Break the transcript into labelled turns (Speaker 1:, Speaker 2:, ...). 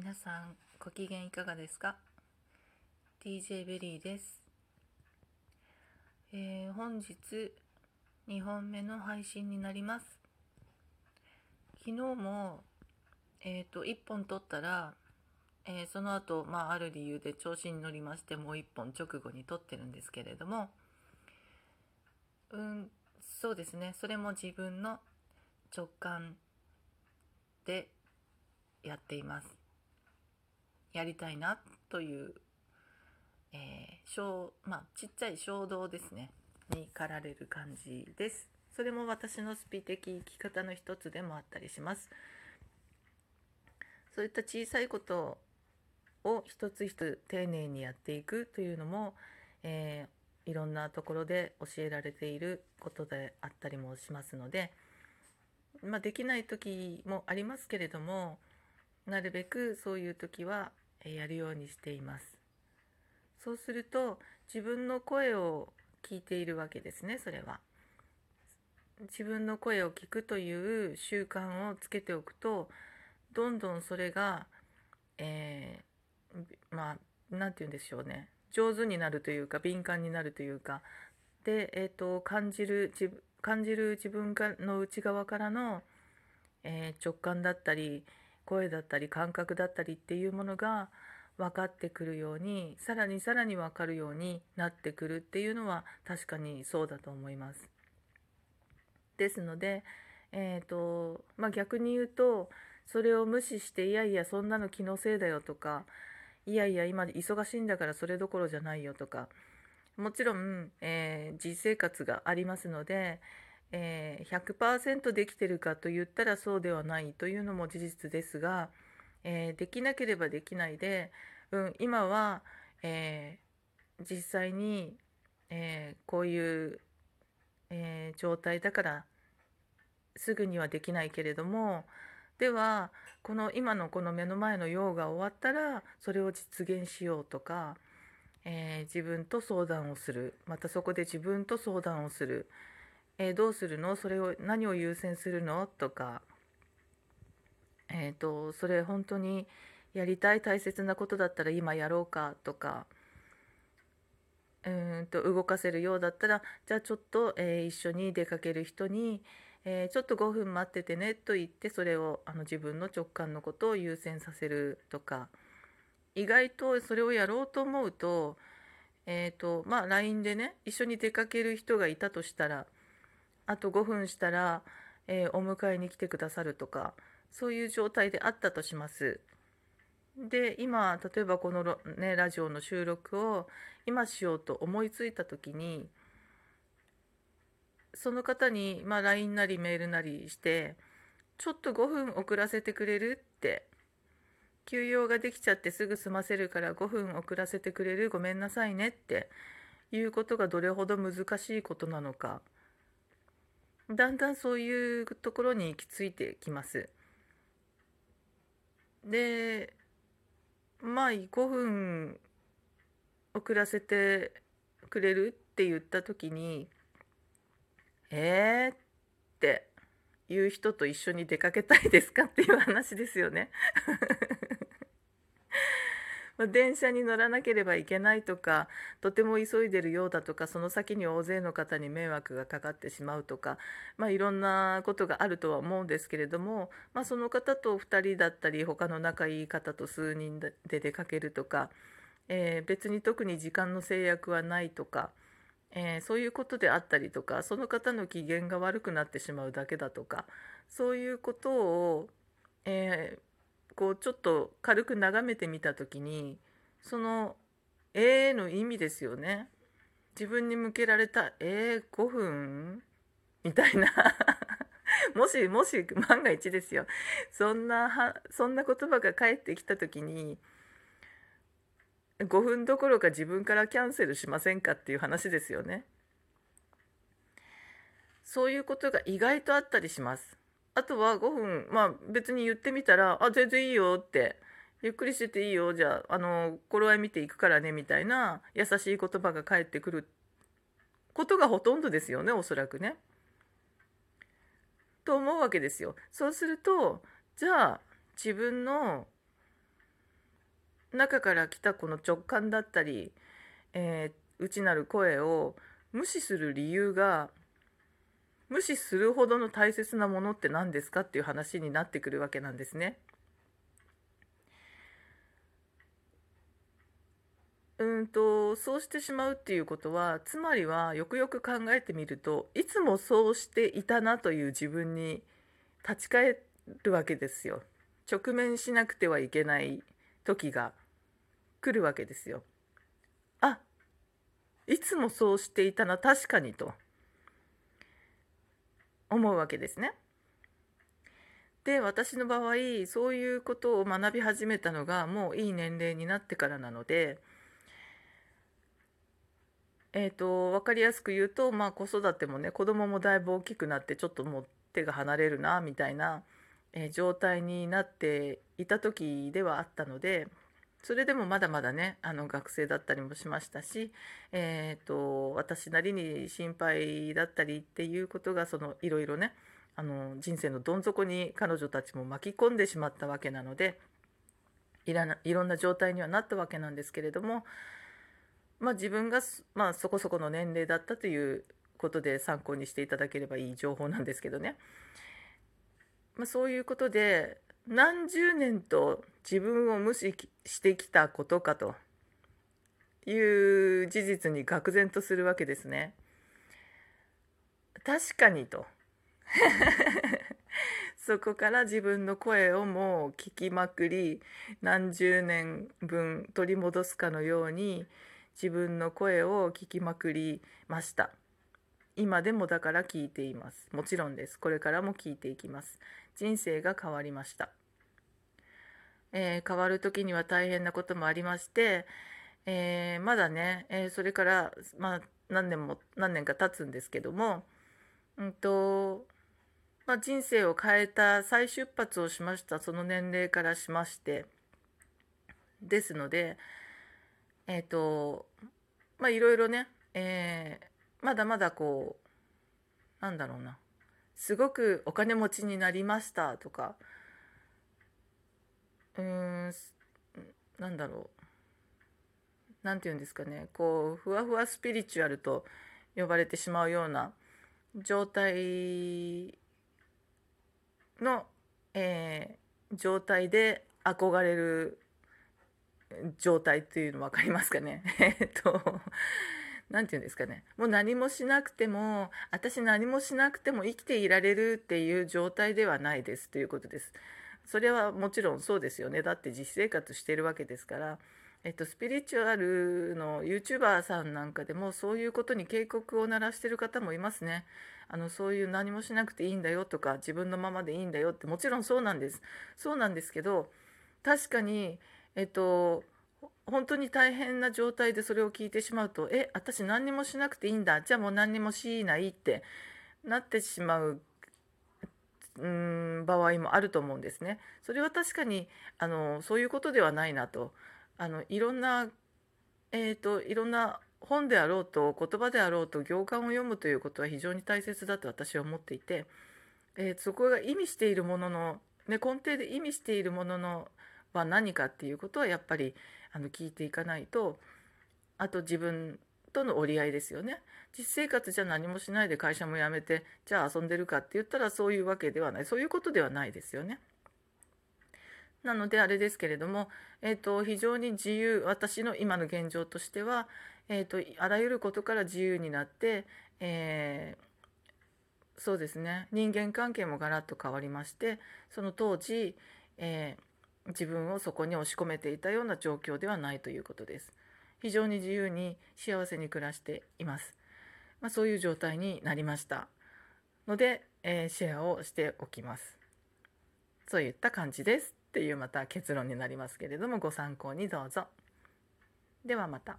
Speaker 1: 皆さんご機嫌いかがですか ?DJ ベリーです、えー本日2本目の配信になります。昨日も、えー、と1本撮ったら、えーその後、まあある理由で調子に乗りましてもう1本直後に撮ってるんですけれども。うんそうですね。それも自分の直感でやっています。やりたいなという、えー衝まあ、ちっちゃい衝動ですね。に駆られる感じです。それも私のスピ的生き方の一つでもあったりします。そういった小さいことを一つ一つ丁寧にやっていくというのも、えーいろんなところで教えられていることであったりもしますので、まあ、できない時もありますけれどもなるべくそういう時はやるようにしています。そうすると自分の声を聞いているわけですねそれは。自分の声を聞くという習慣をつけておくとどんどんそれが、えーまあなんて言うんでしょうね。上手になるというか敏感になるというか。で、えー、と感じる自感じる自分の内側からの、えー直感だったり声だったり感覚だったりっていうものが分かってくるようにさらにさらに分かるようになってくるっていうのは確かにそうだと思います。ですので、えーとまあ、逆に言うとそれを無視していやいやそんなの気のせいだよとかいやいや今忙しいんだからそれどころじゃないよとかもちろん、えー実生活がありますので、えー100%できてるかと言ったらそうではないというのも事実ですが、えーできなければできないで、うん、今は、えー実際に、えこういう、え状態だからすぐにはできないけれどもではこの今のこの目の前の用が終わったらそれを実現しようとか、え自分と相談をする。またそこで自分と相談をする、えーどうするのそれを何を優先するの？とか、えー、とそれ本当にやりたい大切なことだったら今やろうか？とかうんと動かせるようだったらじゃあちょっと、えー一緒に出かける人に、えーちょっと5分待っててねと言ってそれをあの自分の直感のことを優先させるとか。意外とそれをやろうと思うと,、えーとまあ、LINE でね一緒に出かける人がいたとしたらあと5分したら、えーお迎えに来てくださるとかそういう状態であったとします。で今例えばこの、ね、ラジオの収録を今しようと思いついた時にその方に、まあ、LINE なりメールなりして「ちょっと5分遅らせてくれる?」って「休養ができちゃってすぐ済ませるから5分遅らせてくれるごめんなさいね」っていうことがどれほど難しいことなのかだんだんそういうところに行き着いてきます。でまあ5分遅らせてくれるって言った時に「えー?」っていう人と一緒に出かけたいですか？っていう話ですよね。まあ電車に乗らなければいけないとかとても急いでるようだとかその先に大勢の方に迷惑がかかってしまうとか、まあ、いろんなことがあるとは思うんですけれども、まあ、その方と2人だったり他の仲いい方と数人で出かけるとか、えー別に特に時間の制約はないとか、えーそういうことであったりとかその方の機嫌が悪くなってしまうだけだとかそういうことを、えーこうちょっと軽く眺めてみた時にその「えー」の意味ですよね。自分に向けられた「えー、5分?」みたいな もしもし万が一ですよそんなはそんな言葉が返ってきた時に5分どころか自分からキャンセルしませんかっていう話ですよね。そういうことが意外とあったりします。あとは5分まあ別に言ってみたら「あ全然いいよ」って「ゆっくりしてていいよじゃああの頃合い見ていくからね」みたいな優しい言葉が返ってくることがほとんどですよねおそらくね。と思うわけですよ。そうするとじゃあ自分の中から来たこの直感だったり、えー、内なる声を無視する理由が無視するほどの大切なものって何ですかっていう話になってくるわけなんですね。うんとそうしてしまうっていうことはつまりはよくよく考えてみるといつもそうしていたなという自分に立ち返るわけですよ。直面しなくてはいけない時が来るわけですよ。あいつもそうしていたな確かにと思うわけですね。で私の場合そういうことを学び始めたのがもういい年齢になってからなので。えーと、分かりやすく言うと、まあ、子育てもね子供もだいぶ大きくなってちょっともう手が離れるなみたいな、えー、状態になっていた時ではあったのでそれでもまだまだねあの学生だったりもしましたし、えーと、私なりに心配だったりっていうことがそのいろいろねあの人生のどん底に彼女たちも巻き込んでしまったわけなのでいらないろんな状態にはなったわけなんですけれどもまあ、自分が、まあ、そこそこの年齢だったということで参考にしていただければいい情報なんですけどね、まあ、そういうことで何十年と自分を無視してきたことかという事実に愕然とするわけですね。確かにと そこから自分の声をもう聞きまくり何十年分取り戻すかのように自分の声を聞きまくりました今でもだから聞いています。もちろんです。これからも聞いていきます。人生が変わりました、えー、変わる時には大変なこともありまして、えー、まだね、えー、それからまあ何年も何年か経つんですけどもうんとまあ、人生を変えた再出発をしました。その年齢からしまして。ですのでえっ、ー、とまあいろいろね、えー、まだまだこうなんだろうな。すごくお金持ちになりましたとか。うーんなんだろう。なんて言うんですかね。こうふわふわスピリチュアルと呼ばれてしまうような状態の、えー、状態で憧れる状態っていうの分かりますかね。えっと何て言うんですかねもう何もしなくても私何もしなくても生きていられるっていう状態ではないですということです。それはもちろんそうですよねだって実生活してるわけですから、えっと、スピリチュアルの YouTuber さんなんかでもそういうことに警告を鳴らしてる方もいますね。あのそういう何もしなくていいんだよとか自分のままでいいんだよってもちろんそうなんです。そうなんですけど確かにえっと本当に大変な状態でそれを聞いてしまうとえ私何にもしなくていいんだじゃあもう何にもしないってなってしまううん場合もあると思うんですね。それは確かにあのそういうことではないなとあのいろんな、えーと、いろんな本であろうと言葉であろうと行間を読むということは非常に大切だと私は思っていて、えー、そこが意味しているものの、ね、根底で意味しているもののは何かっていうことはやっぱりあの聞いていかないとあと自分との折り合いですよね。実生活じゃ何もしないで会社も辞めてじゃあ遊んでるかって言ったらそういうわけではない。そういうことではないですよね。なのであれですけれども、えーと、非常に自由私の今の現状としては、えーと、あらゆることから自由になって、えー、そうですね。人間関係もガラッと変わりましてその当時、えー自分をそこに押し込めていたような状況ではないということです。非常に自由に幸せに暮らしています。まあ、そういう状態になりましたので、えー、シェアをしておきます。そういった感じですっていうまた結論になりますけれどもご参考にどうぞ。ではまた。